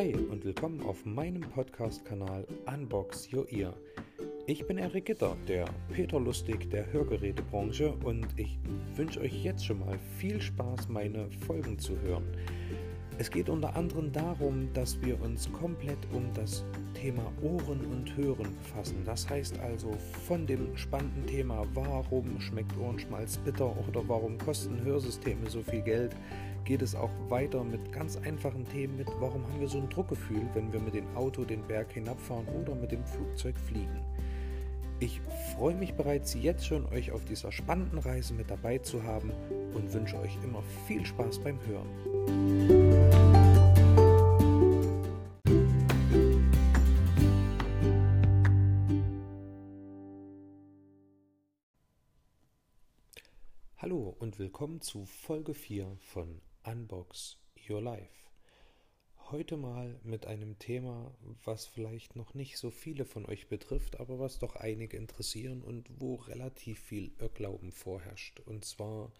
Hi und willkommen auf meinem Podcast-Kanal Unbox Your Ear. Ich bin Erik Gitter, der Peter Lustig der Hörgerätebranche und ich wünsche euch jetzt schon mal viel Spaß, meine Folgen zu hören. Es geht unter anderem darum, dass wir uns komplett um das Thema Ohren und Hören befassen. Das heißt also von dem spannenden Thema, warum schmeckt Ohrenschmalz bitter oder warum kosten Hörsysteme so viel Geld, geht es auch weiter mit ganz einfachen Themen mit, warum haben wir so ein Druckgefühl, wenn wir mit dem Auto den Berg hinabfahren oder mit dem Flugzeug fliegen. Ich freue mich bereits jetzt schon, euch auf dieser spannenden Reise mit dabei zu haben und wünsche euch immer viel Spaß beim Hören. Hallo und willkommen zu Folge 4 von Unbox Your Life. Heute mal mit einem Thema, was vielleicht noch nicht so viele von euch betrifft, aber was doch einige interessieren und wo relativ viel Irrglauben vorherrscht. Und zwar,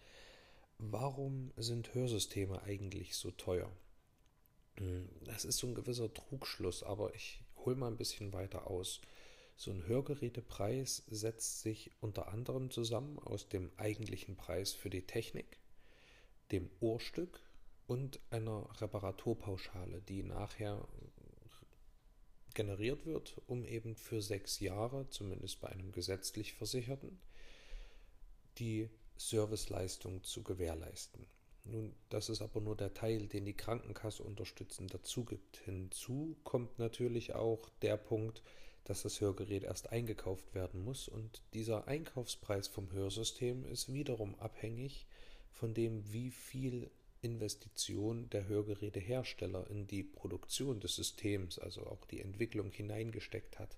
warum sind Hörsysteme eigentlich so teuer? Hm, das ist so ein gewisser Trugschluss, aber ich hole mal ein bisschen weiter aus. So ein Hörgerätepreis setzt sich unter anderem zusammen aus dem eigentlichen Preis für die Technik, dem Ohrstück und einer Reparaturpauschale, die nachher generiert wird, um eben für sechs Jahre, zumindest bei einem gesetzlich Versicherten, die Serviceleistung zu gewährleisten. Nun, das ist aber nur der Teil, den die Krankenkasse unterstützend dazu gibt. Hinzu kommt natürlich auch der Punkt, dass das Hörgerät erst eingekauft werden muss und dieser Einkaufspreis vom Hörsystem ist wiederum abhängig von dem, wie viel Investition der Hörgerätehersteller in die Produktion des Systems, also auch die Entwicklung hineingesteckt hat.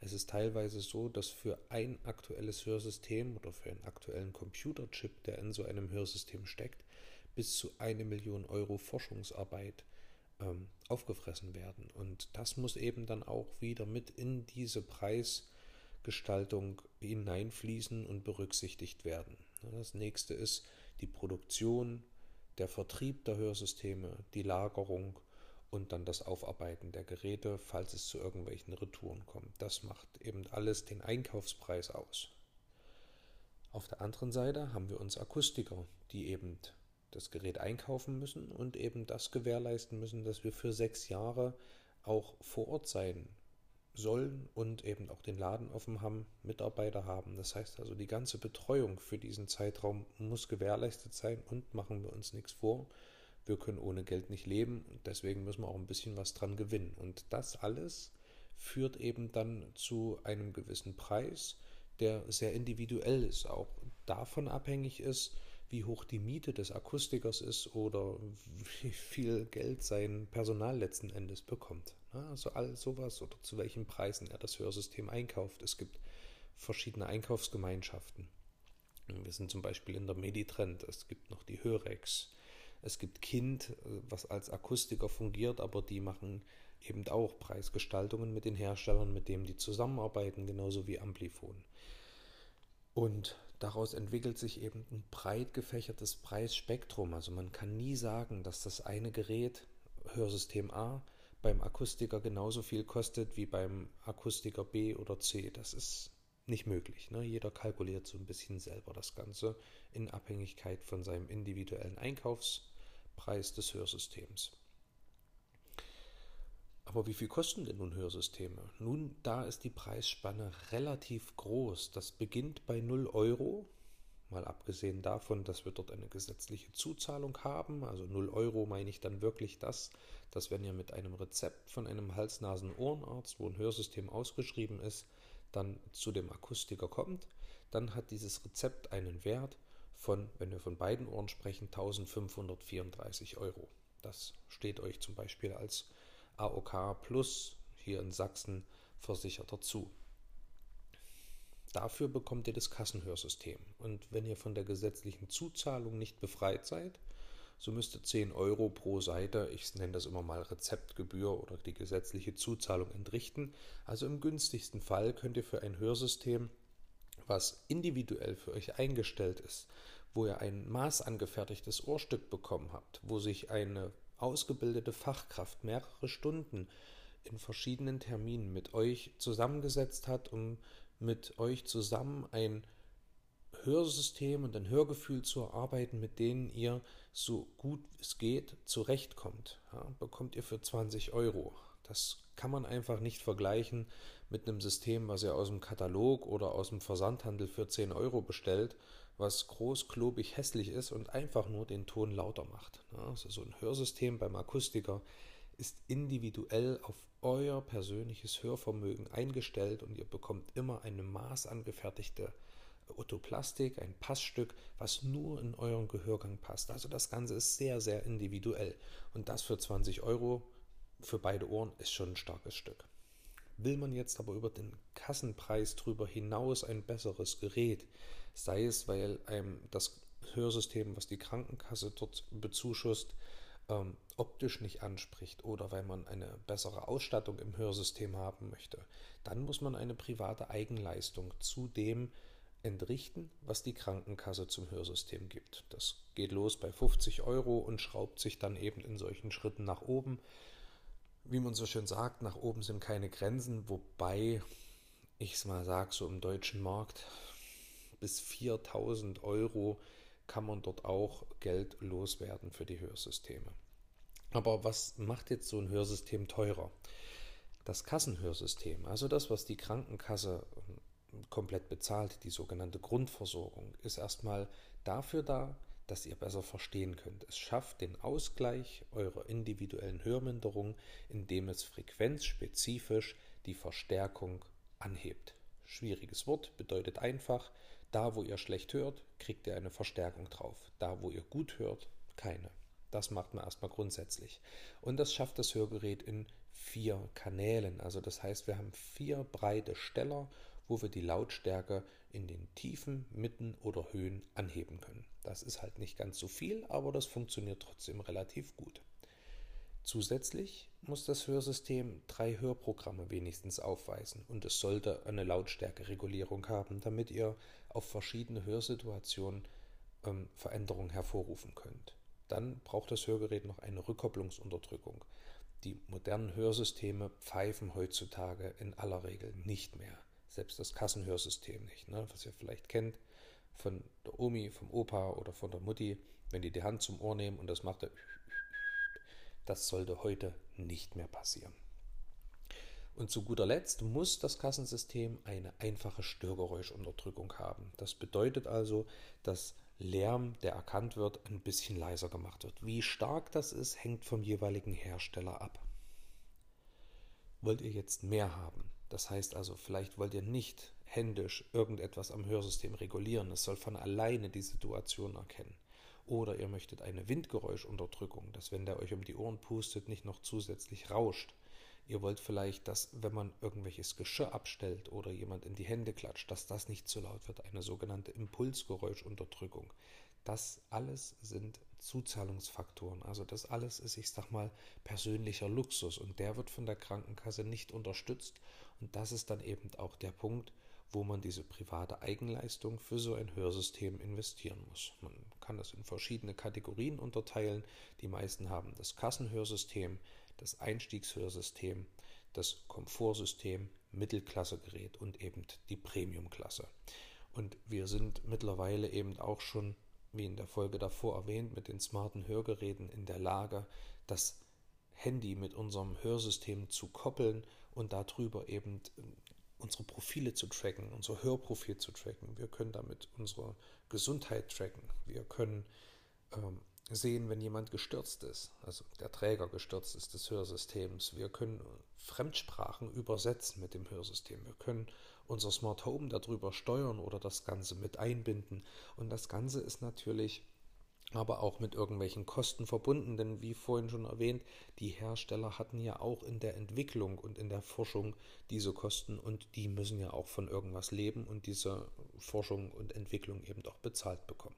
Es ist teilweise so, dass für ein aktuelles Hörsystem oder für einen aktuellen Computerchip, der in so einem Hörsystem steckt, bis zu eine Million Euro Forschungsarbeit ähm, aufgefressen werden. Und das muss eben dann auch wieder mit in diese Preisgestaltung hineinfließen und berücksichtigt werden. Das nächste ist die Produktion, der Vertrieb der Hörsysteme, die Lagerung und dann das Aufarbeiten der Geräte, falls es zu irgendwelchen Retouren kommt. Das macht eben alles den Einkaufspreis aus. Auf der anderen Seite haben wir uns Akustiker, die eben das Gerät einkaufen müssen und eben das gewährleisten müssen, dass wir für sechs Jahre auch vor Ort sein sollen und eben auch den Laden offen haben, Mitarbeiter haben. Das heißt also, die ganze Betreuung für diesen Zeitraum muss gewährleistet sein und machen wir uns nichts vor. Wir können ohne Geld nicht leben und deswegen müssen wir auch ein bisschen was dran gewinnen. Und das alles führt eben dann zu einem gewissen Preis, der sehr individuell ist, auch davon abhängig ist, wie hoch die Miete des Akustikers ist oder wie viel Geld sein Personal letzten Endes bekommt. Also all sowas oder zu welchen Preisen er das Hörsystem einkauft. Es gibt verschiedene Einkaufsgemeinschaften. Wir sind zum Beispiel in der Meditrend, es gibt noch die Hörex, es gibt Kind, was als Akustiker fungiert, aber die machen eben auch Preisgestaltungen mit den Herstellern, mit denen die zusammenarbeiten, genauso wie Amplifon. Und daraus entwickelt sich eben ein breit gefächertes Preisspektrum. Also man kann nie sagen, dass das eine Gerät, Hörsystem A, beim Akustiker genauso viel kostet wie beim Akustiker B oder C. Das ist nicht möglich. Ne? Jeder kalkuliert so ein bisschen selber das Ganze in Abhängigkeit von seinem individuellen Einkaufspreis des Hörsystems. Aber wie viel kosten denn nun Hörsysteme? Nun, da ist die Preisspanne relativ groß. Das beginnt bei 0 Euro, mal abgesehen davon, dass wir dort eine gesetzliche Zuzahlung haben. Also 0 Euro meine ich dann wirklich das, dass wenn ihr mit einem Rezept von einem Hals-Nasen-Ohrenarzt, wo ein Hörsystem ausgeschrieben ist, dann zu dem Akustiker kommt, dann hat dieses Rezept einen Wert von, wenn wir von beiden Ohren sprechen, 1534 Euro. Das steht euch zum Beispiel als AOK Plus hier in Sachsen versichert dazu. Dafür bekommt ihr das Kassenhörsystem. Und wenn ihr von der gesetzlichen Zuzahlung nicht befreit seid, so müsste 10 Euro pro Seite, ich nenne das immer mal Rezeptgebühr oder die gesetzliche Zuzahlung entrichten. Also im günstigsten Fall könnt ihr für ein Hörsystem, was individuell für euch eingestellt ist, wo ihr ein maßangefertigtes Ohrstück bekommen habt, wo sich eine ausgebildete Fachkraft mehrere Stunden in verschiedenen Terminen mit euch zusammengesetzt hat, um mit euch zusammen ein Hörsystem und ein Hörgefühl zu erarbeiten, mit denen ihr so gut es geht zurechtkommt, ja, bekommt ihr für 20 Euro. Das kann man einfach nicht vergleichen mit einem System, was ihr aus dem Katalog oder aus dem Versandhandel für 10 Euro bestellt, was groß, klobig, hässlich ist und einfach nur den Ton lauter macht. Ja, also so ein Hörsystem beim Akustiker ist individuell auf euer persönliches Hörvermögen eingestellt und ihr bekommt immer eine maßangefertigte Otoplastik, ein Passstück, was nur in euren Gehörgang passt. Also das Ganze ist sehr, sehr individuell. Und das für 20 Euro für beide Ohren ist schon ein starkes Stück. Will man jetzt aber über den Kassenpreis drüber hinaus ein besseres Gerät, sei es, weil einem das Hörsystem, was die Krankenkasse dort bezuschusst, ähm, optisch nicht anspricht oder weil man eine bessere Ausstattung im Hörsystem haben möchte, dann muss man eine private Eigenleistung zu dem entrichten, was die Krankenkasse zum Hörsystem gibt. Das geht los bei 50 Euro und schraubt sich dann eben in solchen Schritten nach oben. Wie man so schön sagt, nach oben sind keine Grenzen, wobei ich es mal sage, so im deutschen Markt bis 4000 Euro kann man dort auch Geld loswerden für die Hörsysteme. Aber was macht jetzt so ein Hörsystem teurer? Das Kassenhörsystem, also das, was die Krankenkasse komplett bezahlt, die sogenannte Grundversorgung, ist erstmal dafür da, dass ihr besser verstehen könnt. Es schafft den Ausgleich eurer individuellen Hörminderung, indem es frequenzspezifisch die Verstärkung anhebt. Schwieriges Wort bedeutet einfach, da wo ihr schlecht hört, kriegt ihr eine Verstärkung drauf. Da wo ihr gut hört, keine. Das macht man erstmal grundsätzlich. Und das schafft das Hörgerät in vier Kanälen. Also das heißt, wir haben vier breite Steller wo wir die Lautstärke in den Tiefen, Mitten oder Höhen anheben können. Das ist halt nicht ganz so viel, aber das funktioniert trotzdem relativ gut. Zusätzlich muss das Hörsystem drei Hörprogramme wenigstens aufweisen und es sollte eine Lautstärkeregulierung haben, damit ihr auf verschiedene Hörsituationen ähm, Veränderungen hervorrufen könnt. Dann braucht das Hörgerät noch eine Rückkopplungsunterdrückung. Die modernen Hörsysteme pfeifen heutzutage in aller Regel nicht mehr selbst das Kassenhörsystem nicht, ne? was ihr vielleicht kennt von der Omi, vom Opa oder von der Mutti, wenn die die Hand zum Ohr nehmen und das macht er. Das sollte heute nicht mehr passieren. Und zu guter Letzt muss das Kassensystem eine einfache Störgeräuschunterdrückung haben. Das bedeutet also, dass Lärm, der erkannt wird, ein bisschen leiser gemacht wird. Wie stark das ist, hängt vom jeweiligen Hersteller ab. Wollt ihr jetzt mehr haben? Das heißt also, vielleicht wollt ihr nicht händisch irgendetwas am Hörsystem regulieren. Es soll von alleine die Situation erkennen. Oder ihr möchtet eine Windgeräuschunterdrückung, dass wenn der euch um die Ohren pustet, nicht noch zusätzlich rauscht. Ihr wollt vielleicht, dass wenn man irgendwelches Geschirr abstellt oder jemand in die Hände klatscht, dass das nicht zu laut wird, eine sogenannte Impulsgeräuschunterdrückung. Das alles sind Zuzahlungsfaktoren. Also das alles ist, ich sag mal, persönlicher Luxus und der wird von der Krankenkasse nicht unterstützt. Und das ist dann eben auch der Punkt, wo man diese private Eigenleistung für so ein Hörsystem investieren muss. Man kann das in verschiedene Kategorien unterteilen. Die meisten haben das Kassenhörsystem, das Einstiegshörsystem, das Komfortsystem, Mittelklassegerät und eben die Premiumklasse. Und wir sind mittlerweile eben auch schon wie in der Folge davor erwähnt, mit den smarten Hörgeräten in der Lage, das Handy mit unserem Hörsystem zu koppeln und darüber eben unsere Profile zu tracken, unser Hörprofil zu tracken. Wir können damit unsere Gesundheit tracken. Wir können ähm, sehen, wenn jemand gestürzt ist, also der Träger gestürzt ist des Hörsystems. Wir können Fremdsprachen übersetzen mit dem Hörsystem. Wir können unser Smart Home darüber steuern oder das Ganze mit einbinden. Und das Ganze ist natürlich aber auch mit irgendwelchen Kosten verbunden, denn wie vorhin schon erwähnt, die Hersteller hatten ja auch in der Entwicklung und in der Forschung diese Kosten und die müssen ja auch von irgendwas leben und diese Forschung und Entwicklung eben auch bezahlt bekommen.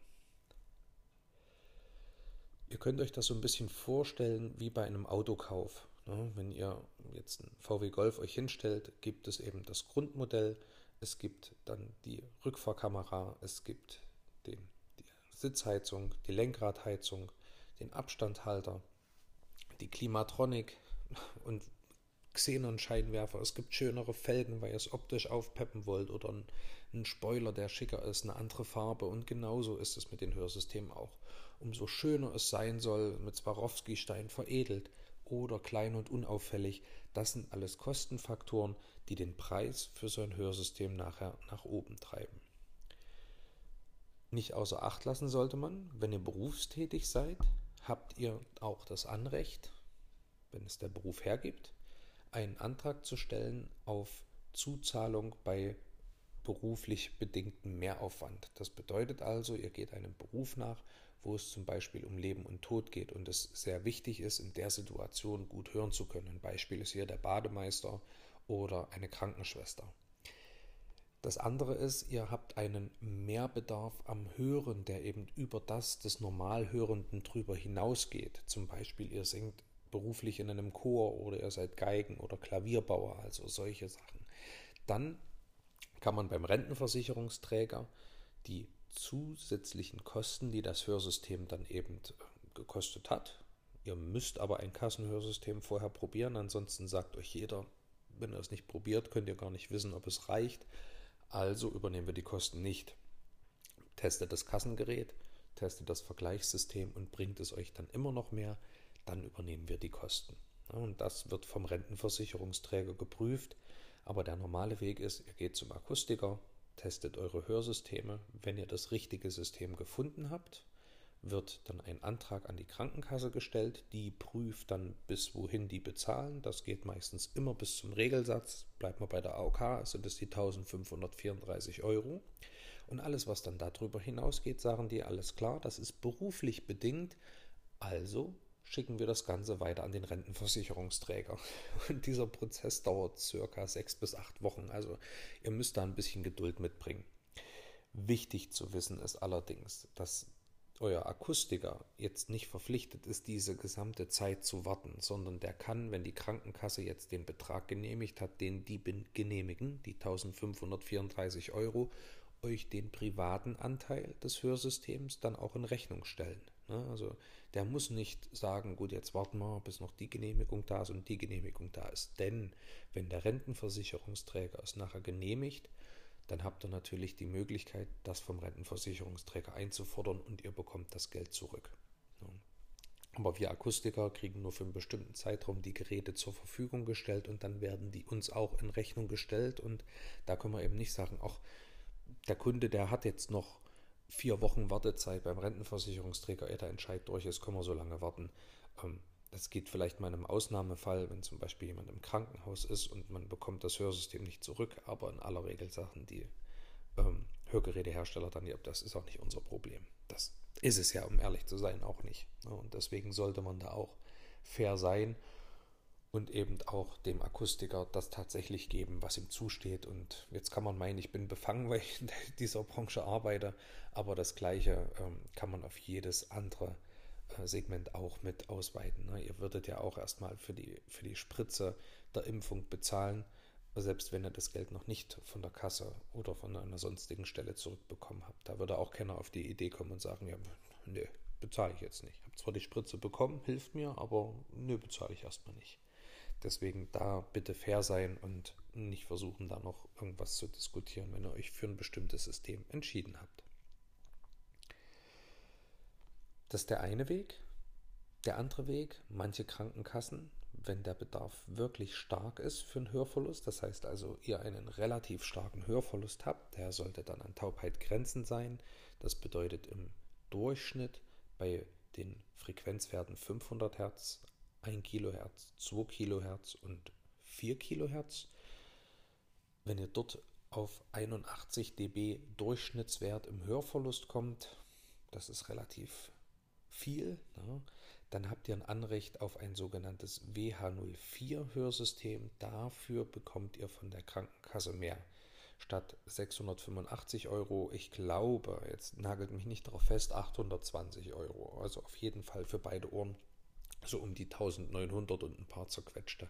Ihr könnt euch das so ein bisschen vorstellen wie bei einem Autokauf. Ne, wenn ihr jetzt einen VW Golf euch hinstellt, gibt es eben das Grundmodell, es gibt dann die Rückfahrkamera, es gibt Sitzheizung, die Lenkradheizung, den Abstandhalter die Klimatronic und Xenon-Scheinwerfer. Es gibt schönere Felgen, weil ihr es optisch aufpeppen wollt oder ein, ein Spoiler, der schicker ist, eine andere Farbe. Und genauso ist es mit den Hörsystemen auch. Umso schöner es sein soll, mit Swarovski-Stein veredelt oder klein und unauffällig, das sind alles Kostenfaktoren, die den Preis für so ein Hörsystem nachher nach oben treiben. Nicht außer Acht lassen sollte man, wenn ihr berufstätig seid, habt ihr auch das Anrecht, wenn es der Beruf hergibt, einen Antrag zu stellen auf Zuzahlung bei beruflich bedingtem Mehraufwand. Das bedeutet also, ihr geht einem Beruf nach, wo es zum Beispiel um Leben und Tod geht und es sehr wichtig ist, in der Situation gut hören zu können. Ein Beispiel ist hier der Bademeister oder eine Krankenschwester. Das andere ist, ihr habt einen Mehrbedarf am Hören, der eben über das des Normalhörenden drüber hinausgeht. Zum Beispiel, ihr singt beruflich in einem Chor oder ihr seid Geigen- oder Klavierbauer, also solche Sachen. Dann kann man beim Rentenversicherungsträger die zusätzlichen Kosten, die das Hörsystem dann eben äh, gekostet hat. Ihr müsst aber ein Kassenhörsystem vorher probieren, ansonsten sagt euch jeder, wenn ihr es nicht probiert, könnt ihr gar nicht wissen, ob es reicht. Also übernehmen wir die Kosten nicht. Testet das Kassengerät, testet das Vergleichssystem und bringt es euch dann immer noch mehr dann übernehmen wir die Kosten. Und das wird vom Rentenversicherungsträger geprüft. Aber der normale Weg ist, ihr geht zum Akustiker, testet eure Hörsysteme. Wenn ihr das richtige System gefunden habt, wird dann ein Antrag an die Krankenkasse gestellt. Die prüft dann, bis wohin die bezahlen. Das geht meistens immer bis zum Regelsatz. Bleibt man bei der AOK, sind es die 1534 Euro. Und alles, was dann darüber hinausgeht, sagen die, alles klar, das ist beruflich bedingt. Also schicken wir das Ganze weiter an den Rentenversicherungsträger. Und dieser Prozess dauert circa sechs bis acht Wochen. Also ihr müsst da ein bisschen Geduld mitbringen. Wichtig zu wissen ist allerdings, dass euer Akustiker jetzt nicht verpflichtet ist, diese gesamte Zeit zu warten, sondern der kann, wenn die Krankenkasse jetzt den Betrag genehmigt hat, den die genehmigen, die 1534 Euro, euch den privaten Anteil des Hörsystems dann auch in Rechnung stellen. Ne? Also der muss nicht sagen, gut, jetzt warten wir, bis noch die Genehmigung da ist und die Genehmigung da ist. Denn wenn der Rentenversicherungsträger es nachher genehmigt, dann habt ihr natürlich die Möglichkeit, das vom Rentenversicherungsträger einzufordern und ihr bekommt das Geld zurück. Aber wir Akustiker kriegen nur für einen bestimmten Zeitraum die Geräte zur Verfügung gestellt und dann werden die uns auch in Rechnung gestellt und da können wir eben nicht sagen, ach, der Kunde, der hat jetzt noch vier Wochen Wartezeit beim Rentenversicherungsträger, ehe der Entscheid durch ist, können wir so lange warten. Das geht vielleicht mal in einem Ausnahmefall, wenn zum Beispiel jemand im Krankenhaus ist und man bekommt das Hörsystem nicht zurück, aber in aller Regel sagen die ähm, Hörgerätehersteller dann, ja, das ist auch nicht unser Problem. Das ist es ja, um ehrlich zu sein, auch nicht. Und deswegen sollte man da auch fair sein und eben auch dem Akustiker das tatsächlich geben, was ihm zusteht. Und jetzt kann man meinen, ich bin befangen, weil ich in dieser Branche arbeite, aber das Gleiche ähm, kann man auf jedes andere Segment auch mit ausweiten. Ne? Ihr würdet ja auch erstmal für die, für die Spritze der Impfung bezahlen, selbst wenn ihr das Geld noch nicht von der Kasse oder von einer sonstigen Stelle zurückbekommen habt. Da würde auch keiner auf die Idee kommen und sagen, ja, nö, bezahle ich jetzt nicht. Ich habe zwar die Spritze bekommen, hilft mir, aber nö, bezahle ich erstmal nicht. Deswegen da bitte fair sein und nicht versuchen, da noch irgendwas zu diskutieren, wenn ihr euch für ein bestimmtes System entschieden habt. Das ist der eine Weg. Der andere Weg, manche Krankenkassen, wenn der Bedarf wirklich stark ist für einen Hörverlust, das heißt also ihr einen relativ starken Hörverlust habt, der sollte dann an Taubheit grenzend sein. Das bedeutet im Durchschnitt bei den Frequenzwerten 500 Hertz, 1 Kilohertz, 2 Kilohertz und 4 Kilohertz. Wenn ihr dort auf 81 dB Durchschnittswert im Hörverlust kommt, das ist relativ viel, ne? dann habt ihr ein Anrecht auf ein sogenanntes WH04 Hörsystem. Dafür bekommt ihr von der Krankenkasse mehr. Statt 685 Euro, ich glaube, jetzt nagelt mich nicht darauf fest, 820 Euro. Also auf jeden Fall für beide Ohren so um die 1900 und ein paar zerquetschte.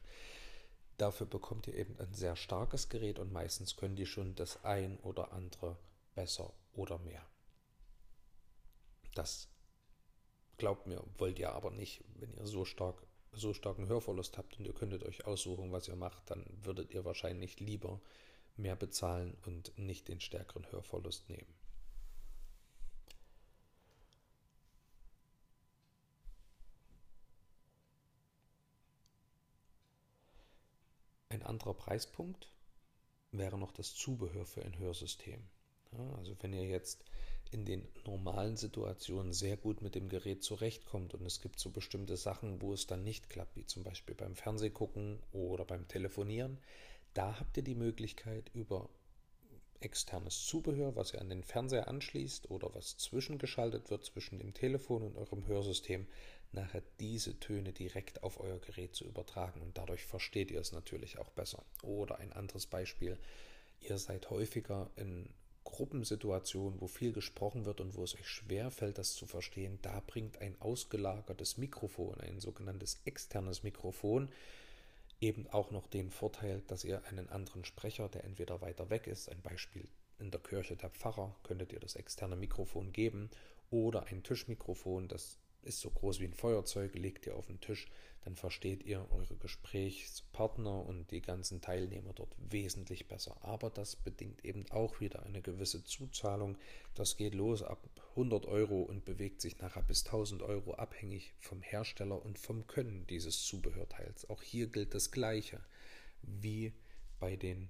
Dafür bekommt ihr eben ein sehr starkes Gerät und meistens können die schon das ein oder andere besser oder mehr. Das glaubt mir, wollt ihr aber nicht, wenn ihr so stark so starken Hörverlust habt und ihr könntet euch aussuchen, was ihr macht, dann würdet ihr wahrscheinlich lieber mehr bezahlen und nicht den stärkeren Hörverlust nehmen. Ein anderer Preispunkt wäre noch das Zubehör für ein Hörsystem. Ja, also wenn ihr jetzt in den normalen Situationen sehr gut mit dem Gerät zurechtkommt. Und es gibt so bestimmte Sachen, wo es dann nicht klappt, wie zum Beispiel beim Fernsehgucken oder beim Telefonieren, da habt ihr die Möglichkeit über externes Zubehör, was ihr an den Fernseher anschließt oder was zwischengeschaltet wird zwischen dem Telefon und eurem Hörsystem, nachher diese Töne direkt auf euer Gerät zu übertragen. Und dadurch versteht ihr es natürlich auch besser. Oder ein anderes Beispiel, ihr seid häufiger in Gruppensituationen, wo viel gesprochen wird und wo es euch schwer fällt, das zu verstehen, da bringt ein ausgelagertes Mikrofon, ein sogenanntes externes Mikrofon, eben auch noch den Vorteil, dass ihr einen anderen Sprecher, der entweder weiter weg ist, ein Beispiel in der Kirche der Pfarrer, könntet ihr das externe Mikrofon geben, oder ein Tischmikrofon, das ist so groß wie ein Feuerzeug, legt ihr auf den Tisch, dann versteht ihr eure Gesprächspartner und die ganzen Teilnehmer dort wesentlich besser. Aber das bedingt eben auch wieder eine gewisse Zuzahlung. Das geht los ab 100 Euro und bewegt sich nachher bis 1000 Euro abhängig vom Hersteller und vom Können dieses Zubehörteils. Auch hier gilt das Gleiche wie bei den,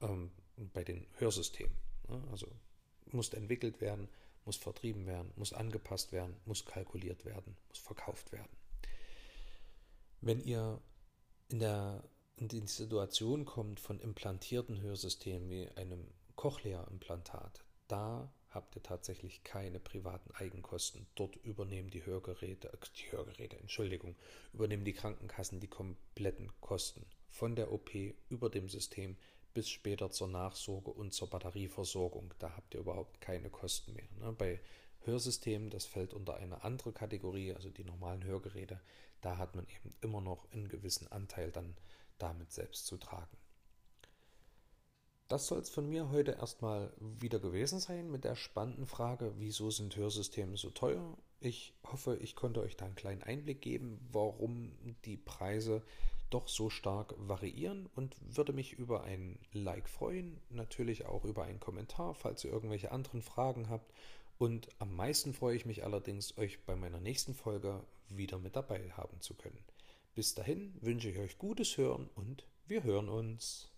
ähm, bei den Hörsystemen. Also muss entwickelt werden, muss vertrieben werden, muss angepasst werden, muss kalkuliert werden, muss verkauft werden. Wenn ihr in, der, in die Situation kommt von implantierten Hörsystemen wie einem Cochlea-Implantat, da habt ihr tatsächlich keine privaten Eigenkosten. Dort übernehmen die Hörgeräte, äh, die Hörgeräte, Entschuldigung, übernehmen die Krankenkassen die kompletten Kosten von der OP über dem System bis später zur Nachsorge und zur Batterieversorgung. Da habt ihr überhaupt keine Kosten mehr. Ne? Bei Hörsystemen, das fällt unter eine andere Kategorie, also die normalen Hörgeräte, da hat man eben immer noch einen gewissen Anteil dann damit selbst zu tragen. Das soll es von mir heute erstmal wieder gewesen sein mit der spannenden Frage, wieso sind Hörsysteme so teuer? Ich hoffe, ich konnte euch da einen kleinen Einblick geben, warum die Preise doch so stark variieren und würde mich über ein Like freuen, natürlich auch über einen Kommentar, falls ihr irgendwelche anderen Fragen habt. Und am meisten freue ich mich allerdings, euch bei meiner nächsten Folge wieder mit dabei haben zu können. Bis dahin wünsche ich euch gutes Hören und wir hören uns.